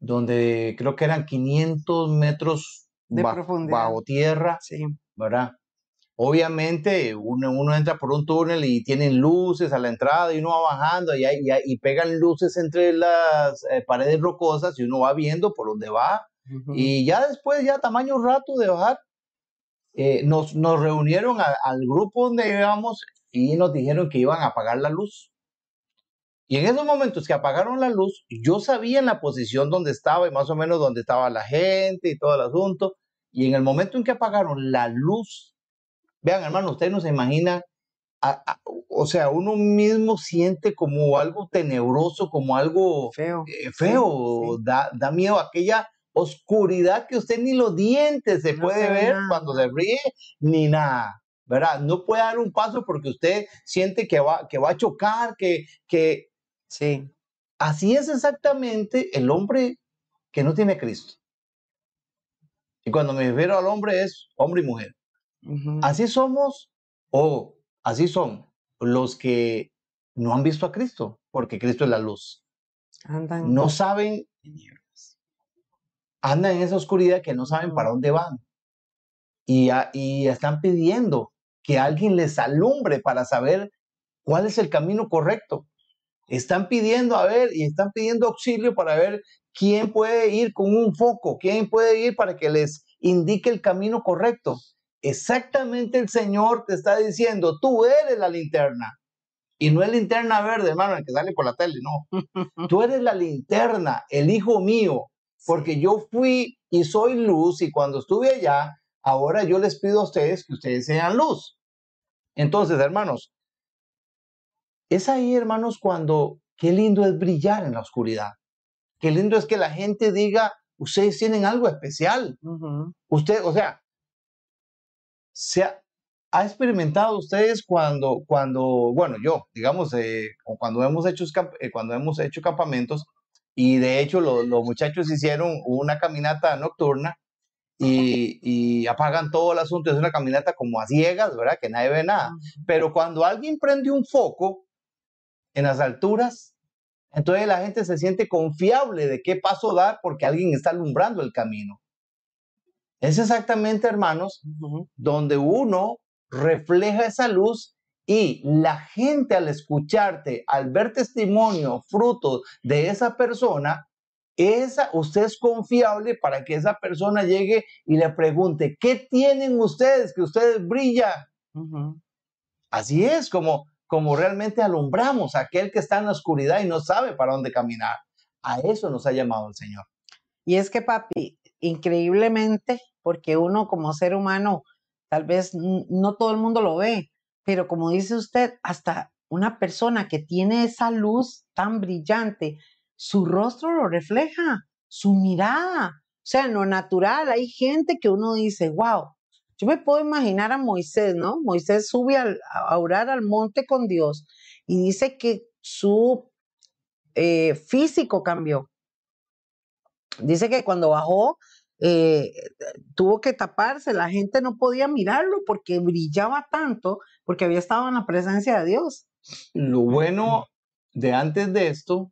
donde creo que eran 500 metros de profundidad. bajo tierra, sí. ¿verdad? Obviamente uno, uno, entra por un túnel y tienen luces a la entrada y uno va bajando y, y, pegan luces entre las eh, paredes rocosas y uno va viendo por dónde va. Y ya después, ya tamaño rato de bajar, eh, nos, nos, reunieron al grupo donde íbamos y nos dijeron que iban a apagar la luz. Y en esos momentos que apagaron la luz, yo sabía en la posición donde estaba y más o menos donde estaba la gente y todo el asunto. Y en el momento en que apagaron la luz, vean hermano, ustedes no se imaginan, o sea, uno mismo siente como algo tenebroso, como algo feo, eh, feo, Da, da miedo aquella oscuridad que usted ni los dientes se No puede ver nada. cuando se ríe, ni nada, ¿verdad? No puede dar un paso porque usted siente que va, que va a chocar, que, que Sí. así es exactamente el hombre que no tiene a Cristo. Y cuando me refiero al hombre es hombre y mujer. Así somos o así son los que no han visto a Cristo, porque Cristo es la luz. Andan No saben, andan en esa oscuridad que no saben para dónde van. Y, a- y están pidiendo que alguien les alumbre para saber cuál es el camino correcto. Están pidiendo, a ver, y están pidiendo auxilio para ver quién puede ir con un foco, quién puede ir para que les indique el camino correcto. Exactamente el Señor te está diciendo, tú eres la linterna. Y no es linterna verde, hermano, el que sale por la tele, no. Tú eres la linterna, el hijo mío, porque yo fui y soy luz y cuando estuve allá, ahora yo les pido a ustedes que ustedes sean luz. Entonces, hermanos, es ahí, hermanos, cuando qué lindo es brillar en la oscuridad. Qué lindo es que la gente diga, ustedes tienen algo especial. Ujú. Usted, o sea, se ha, ha experimentado ustedes cuando, cuando, bueno, yo, digamos, eh, cuando hemos hecho, eh, cuando hemos hecho campamentos y de hecho lo- los muchachos hicieron una caminata nocturna y, y apagan todo el asunto, es una caminata como a ciegas, ¿verdad? Que nadie ve nada. Pero cuando alguien prende un foco en las alturas, entonces la gente se siente confiable de qué paso dar porque alguien está alumbrando el camino. Es exactamente, hermanos, donde uno refleja esa luz y la gente al escucharte, al ver testimonio, fruto de esa persona, esa, usted es confiable para que esa persona llegue y le pregunte, ¿qué tienen ustedes que ustedes brillan? Así es como, como realmente alumbramos a aquel que está en la oscuridad y no sabe para dónde caminar. A eso nos ha llamado el Señor. Y es que, papi, increíblemente, porque uno como ser humano, tal vez no todo el mundo lo ve, pero como dice usted, hasta una persona que tiene esa luz tan brillante, su rostro lo refleja, su mirada, o sea, en lo natural, hay gente que uno dice, wow, yo me puedo imaginar a Moisés, ¿no? Moisés sube a orar al monte con Dios y dice que su eh, físico cambió. Dice que cuando bajó, eh, tuvo que taparse, la gente no podía mirarlo porque brillaba tanto, porque había estado en la presencia de Dios. Lo bueno de antes de esto,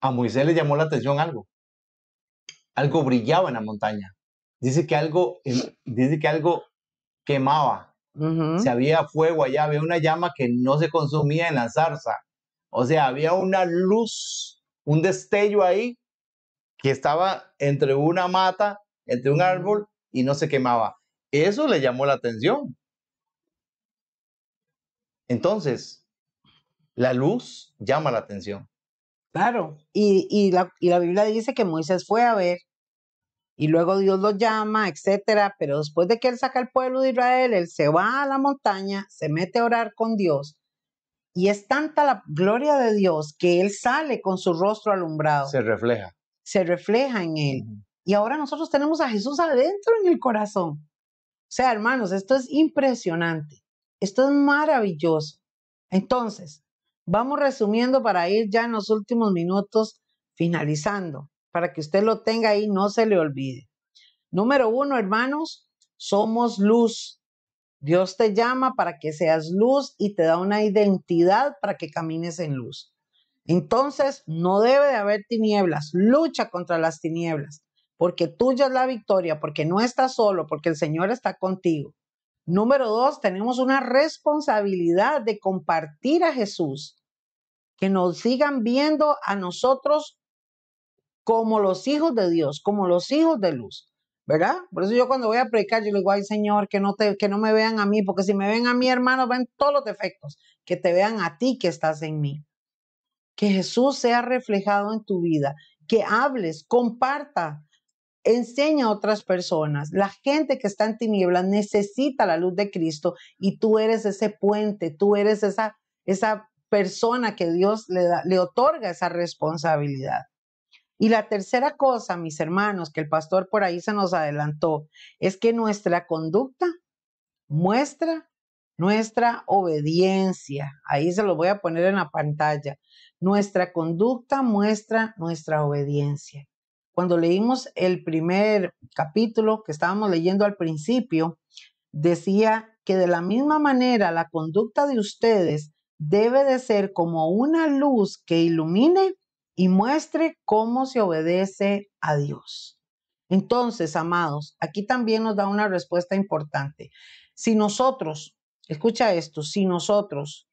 a Moisés le llamó la atención algo. Algo brillaba en la montaña. Dice que algo, dice que algo quemaba. Si había fuego allá, había una llama que no se consumía en la zarza. O sea, había una luz, un destello ahí que estaba entre una mata, entre un árbol y no se quemaba. Eso le llamó la atención. Entonces, la luz llama la atención. Claro, y, y la, y la Biblia dice que Moisés fue a ver y luego Dios lo llama, etcétera, pero después de que él saca al pueblo de Israel, él se va a la montaña, se mete a orar con Dios y es tanta la gloria de Dios que él sale con su rostro alumbrado, Se refleja. Se refleja en él. Y ahora nosotros tenemos a Jesús adentro en el corazón. O sea, hermanos, esto es impresionante. Esto es maravilloso. Entonces, vamos resumiendo para ir ya en los últimos minutos finalizando, para que usted lo tenga ahí, no se le olvide. Número uno, hermanos, somos luz. Dios te llama para que seas luz y te da una identidad para que camines en luz. Entonces, no debe de haber tinieblas. Lucha contra las tinieblas, porque tuya es la victoria, porque no estás solo, porque el Señor está contigo. Número dos, tenemos una responsabilidad de compartir a Jesús, que nos sigan viendo a nosotros como los hijos de Dios, como los hijos de luz. ¿Verdad? Por eso yo cuando voy a predicar, yo le digo, ay Señor, que no, te, que no me vean a mí, porque si me ven a mí, hermano, ven todos los defectos, que te vean a ti que estás en mí. Que Jesús sea reflejado en tu vida, que hables, comparta, enseña a otras personas. La gente que está en tinieblas necesita la luz de Cristo y tú eres ese puente, tú eres esa, esa persona que Dios le, le otorga esa responsabilidad. Y la tercera cosa, mis hermanos, que el pastor por ahí se nos adelantó, es que nuestra conducta muestra nuestra obediencia. Ahí se lo voy a poner en la pantalla. Nuestra conducta muestra nuestra obediencia. Cuando leímos el primer capítulo que estábamos leyendo al principio, decía que de la misma manera la conducta de ustedes debe de ser como una luz que ilumine y muestre cómo se obedece a Dios. Entonces, amados, aquí también nos da una respuesta importante. Si nosotros, escucha esto, si nosotros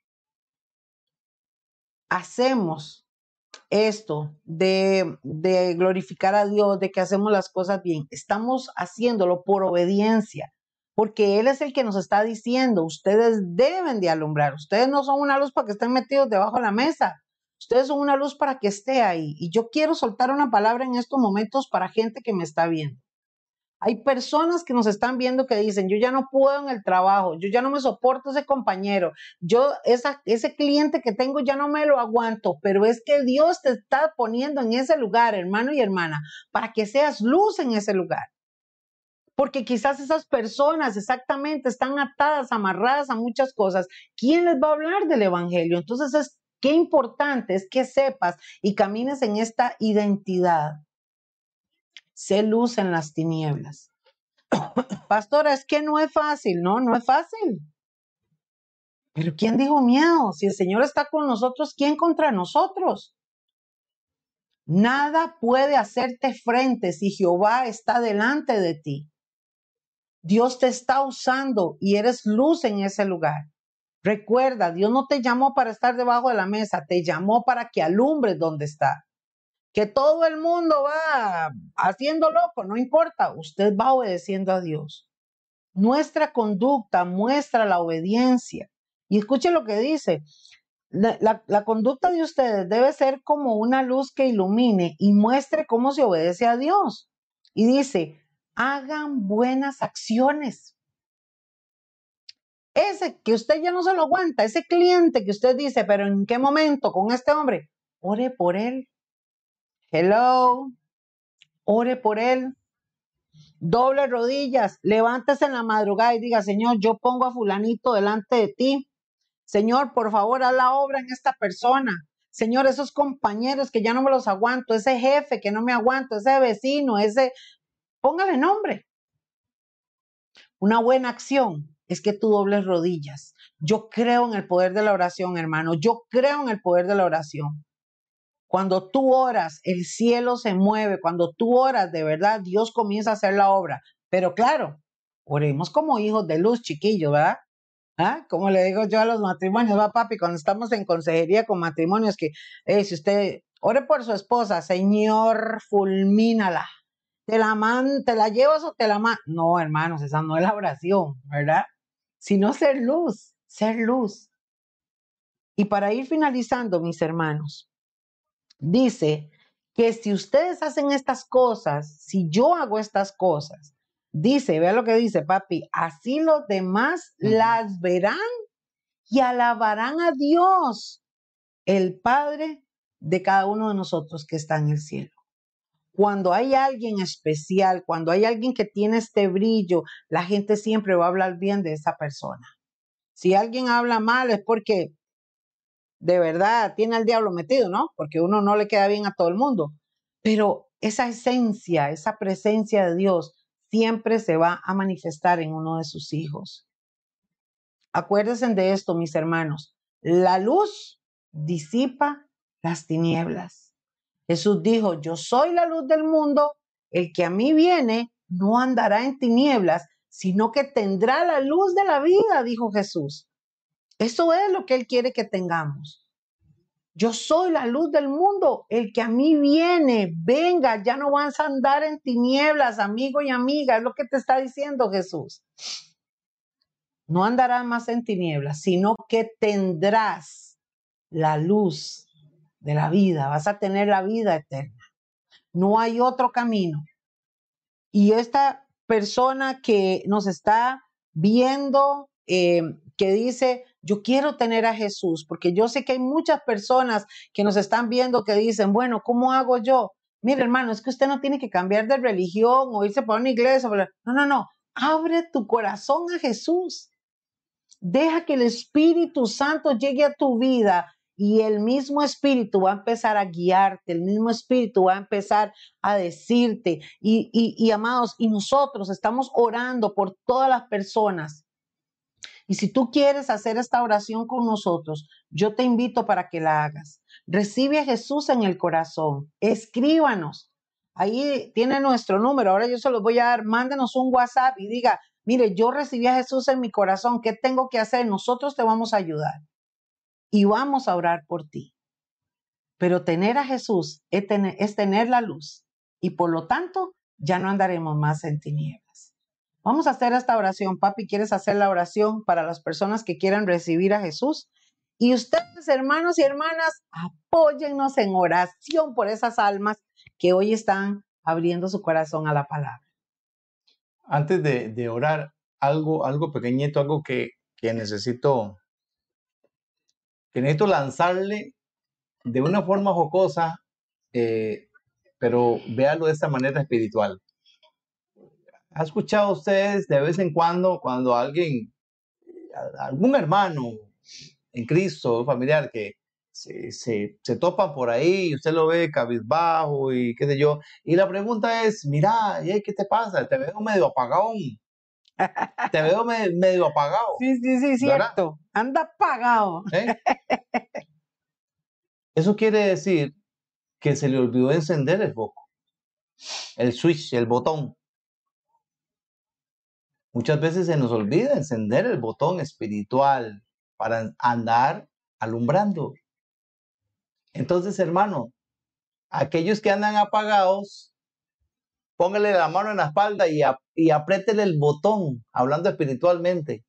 hacemos esto de, de, glorificar a Dios, de que hacemos las cosas bien, estamos haciéndolo por obediencia, porque Él es el que nos está diciendo, ustedes deben de alumbrar, ustedes no son una luz para que estén metidos debajo de la mesa, ustedes son una luz para que esté ahí. Y yo quiero soltar una palabra en estos momentos para gente que me está viendo. Hay personas que nos están viendo que dicen, yo ya no puedo en el trabajo, yo ya no me soporto ese compañero, yo ese cliente que tengo ya no me lo aguanto, pero es que Dios te está poniendo en ese lugar, hermano y hermana, para que seas luz en ese lugar. Porque quizás esas personas exactamente están atadas, amarradas a muchas cosas. ¿Quién les va a hablar del Evangelio? Entonces es qué importante es que sepas y camines en esta identidad se luz en las tinieblas. Pastora, es que no es fácil, no, no es fácil. Pero ¿quién dijo miedo? Si el Señor está con nosotros, ¿quién contra nosotros? Nada puede hacerte frente si Jehová está delante de ti. Dios te está usando y eres luz en ese lugar. Recuerda, Dios no te llamó para estar debajo de la mesa, te llamó para que alumbres donde está que todo el mundo va haciendo loco, no importa, usted va obedeciendo a Dios. Nuestra conducta muestra la obediencia. Y escuche lo que dice, la, conducta de ustedes debe ser como una luz que ilumine y muestre cómo se obedece a Dios. Y dice, hagan buenas acciones. Ese que usted ya no se lo aguanta, ese cliente que usted dice, pero ¿en qué momento con este hombre? Ore por él. Hello. Ore por él. Doble rodillas. Levántese en la madrugada y diga, Señor, yo pongo a fulanito delante de ti. Señor, por favor, haz la obra en esta persona. Señor, esos compañeros que ya no me los aguanto, ese jefe que no me aguanto, ese vecino, ese... Póngale nombre. Una buena acción es que tú dobles rodillas. Yo creo en el poder de la oración, hermano. Yo creo en el poder de la oración. Cuando tú oras, el cielo se mueve. Cuando tú oras, de verdad, Dios comienza a hacer la obra. Pero claro, oremos como hijos de luz, chiquillos, ¿verdad? ¿Ah? Como le digo yo a los matrimonios, va papi, cuando estamos en consejería con matrimonios, que si usted ore por su esposa, Señor, fulmínala. ¿Te la, man, ¿Te la llevas o te la man? No, hermanos, esa no es la oración, ¿verdad? Sino ser luz, ser luz. Y para ir finalizando, mis hermanos, dice que si ustedes hacen estas cosas, si yo hago estas cosas, dice, vea lo que dice papi, así los demás las verán y alabarán a Dios, el Padre de cada uno de nosotros que está en el cielo. Cuando hay alguien especial, cuando hay alguien que tiene este brillo, la gente siempre va a hablar bien de esa persona. Si alguien habla mal es porque de verdad tiene al diablo metido, ¿no? Porque uno no le queda bien a todo el mundo. Pero esa esencia, esa presencia de Dios siempre se va a manifestar en uno de sus hijos. Acuérdense de esto, mis hermanos. La luz disipa las tinieblas. Jesús dijo, yo soy la luz del mundo, el que a mí viene no andará en tinieblas, sino que tendrá la luz de la vida, dijo Jesús. Eso es lo que Él quiere que tengamos. Yo soy la luz del mundo. El que a mí viene, venga, ya no vas a andar en tinieblas, amigo y amiga. Es lo que te está diciendo Jesús. No andarás más en tinieblas, sino que tendrás la luz de la vida. Vas a tener la vida eterna. No hay otro camino. Y esta persona que nos está viendo, eh, que dice, yo quiero tener a Jesús, porque yo sé que hay muchas personas que nos están viendo que dicen, bueno, ¿cómo hago yo? Mire, hermano, es que usted no tiene que cambiar de religión o irse para una iglesia. No, no, no. Abre tu corazón a Jesús. Deja que el Espíritu Santo llegue a tu vida y el mismo Espíritu va a empezar a guiarte, el mismo Espíritu va a empezar a decirte. Y, y amados, y nosotros estamos orando por todas las personas. Y si tú quieres hacer esta oración con nosotros, yo te invito para que la hagas. Recibe a Jesús en el corazón. Escríbanos. Ahí tiene nuestro número. Ahora yo se los voy a dar. Mándenos un WhatsApp y diga, mire, yo recibí a Jesús en mi corazón. ¿Qué tengo que hacer? Nosotros te vamos a ayudar. Y vamos a orar por ti. Pero tener a Jesús es tener, es tener la luz. Y por lo tanto, ya no andaremos más en tinieblas. Vamos a hacer esta oración. Papi, ¿quieres hacer la oración para las personas que quieran recibir a Jesús? Y ustedes, hermanos y hermanas, apóyennos en oración por esas almas que hoy están abriendo su corazón a la palabra. Antes de, orar, algo, algo pequeñito, algo que, necesito, que necesito lanzarle de una forma jocosa, eh, pero véalo de esta manera espiritual. ¿Ha escuchado ustedes de vez en cuando cuando alguien, algún hermano, en Cristo, familiar, que se, se, topan por ahí, usted lo ve cabizbajo y qué sé yo. Y la pregunta es, mira, ¿qué te pasa? Te veo medio apagado. Te veo medio apagado. Sí, sí, sí, cierto. Anda apagado. ¿Eh? Eso quiere decir que se le olvidó encender el foco, el switch, el botón. Muchas veces se nos olvida encender el botón espiritual, para andar alumbrando. Entonces, hermano, aquellos que andan apagados, póngale la mano en la espalda y, y apriétele el botón, hablando espiritualmente,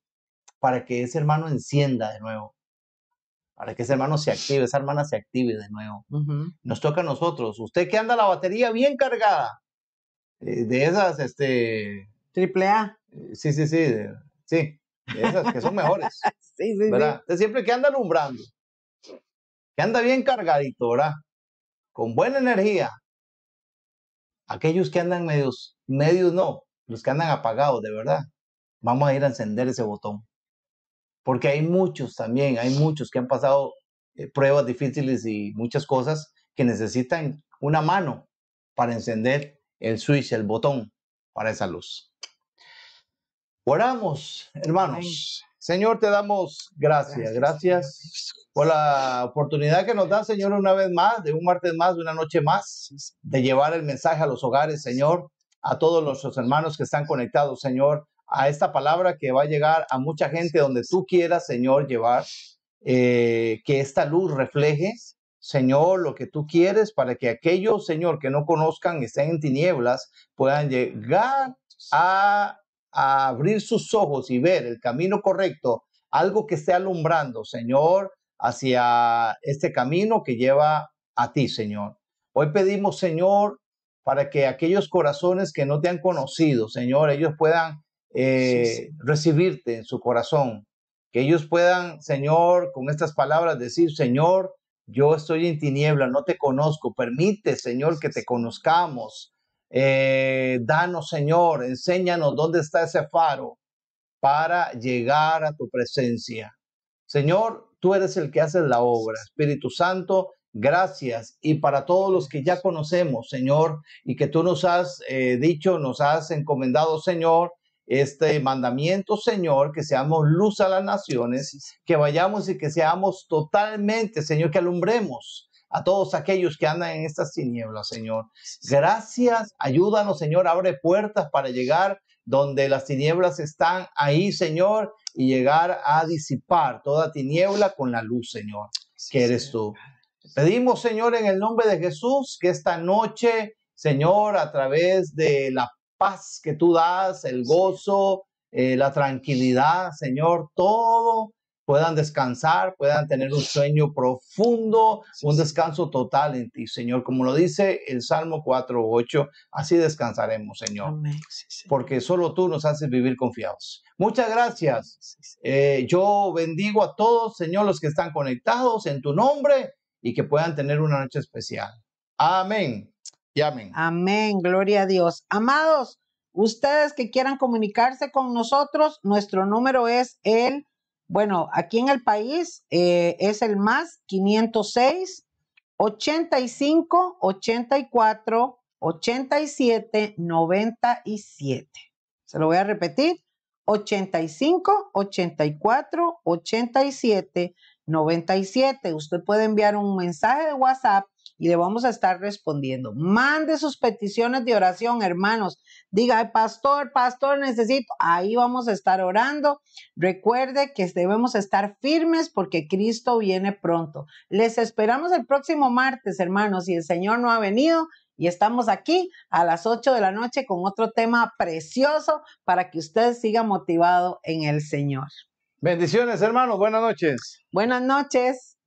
para que ese hermano encienda de nuevo, para que ese hermano se active, esa hermana se active de nuevo. Nos toca a nosotros. Usted que anda la batería bien cargada, eh, de esas, este... Triple A. Eh, sí, sí, sí, sí esas que son mejores. sí, sí, ¿verdad? siempre que anda alumbrando, que anda bien cargadito, ¿verdad? Con buena energía. Aquellos que andan medios, medios no, los que andan apagados, de verdad. Vamos a ir a encender ese botón. Porque hay muchos también, hay muchos que han pasado eh, pruebas difíciles y muchas cosas que necesitan una mano para encender el switch, el botón para esa luz. Oramos, hermanos. Señor, te damos gracias. Gracias por la oportunidad que nos da, Señor, una vez más, de un martes más, de una noche más, de llevar el mensaje a los hogares, Señor, a todos nuestros hermanos que están conectados, Señor, a esta palabra que va a llegar a mucha gente donde tú quieras, Señor, llevar, eh, que esta luz refleje, Señor, lo que tú quieres para que aquellos, Señor, que no conozcan, estén en tinieblas, puedan llegar a a abrir sus ojos y ver el camino correcto, algo que esté alumbrando, Señor, hacia este camino que lleva a ti, Señor. Hoy pedimos, Señor, para que aquellos corazones que no te han conocido, Señor, ellos puedan eh, recibirte en su corazón. Que ellos puedan, Señor, con estas palabras decir, Señor, yo estoy en tiniebla, no te conozco. Permite, Señor, que te conozcamos. Eh, danos, Señor, enséñanos dónde está ese faro para llegar a tu presencia. Señor, tú eres el que hace la obra. Espíritu Santo, gracias. Y para todos los que ya conocemos, Señor, y que tú nos has eh, dicho, nos has encomendado, Señor, este mandamiento, Señor, que seamos luz a las naciones, que vayamos y que seamos totalmente, Señor, que alumbremos a todos aquellos que andan en estas tinieblas, Señor. Gracias, ayúdanos, Señor, abre puertas para llegar donde las tinieblas están ahí, Señor, y llegar a disipar toda tiniebla con la luz, Señor, que eres tú. Pedimos, Señor, en el nombre de Jesús, que esta noche, Señor, a través de la paz que tú das, el gozo, eh, la tranquilidad, Señor, todo puedan descansar, puedan tener un sueño profundo, un descanso total en ti, Señor. Como lo dice el Salmo 4.8, así descansaremos, Señor. Porque solo tú nos haces vivir confiados. Muchas gracias. Eh, yo bendigo a todos, Señor, los que están conectados en tu nombre y que puedan tener una noche especial. Amén. Llamen. Amén, gloria a Dios. Amados, ustedes que quieran comunicarse con nosotros, nuestro número es el, bueno, aquí en el país eh, es el más 506 85 84 87 97. Se lo voy a repetir. 85 84 87 97. Usted puede enviar un mensaje de WhatsApp y le vamos a estar respondiendo. Mande sus peticiones de oración, hermanos. Diga, pastor, pastor, necesito. Ahí vamos a estar orando. Recuerde que debemos estar firmes porque Cristo viene pronto. Les esperamos el próximo martes, hermanos. Si el Señor no ha venido, y estamos aquí a las 8 de la noche con otro tema precioso para que usted siga motivado en el Señor. Bendiciones, hermanos. Buenas noches. Buenas noches.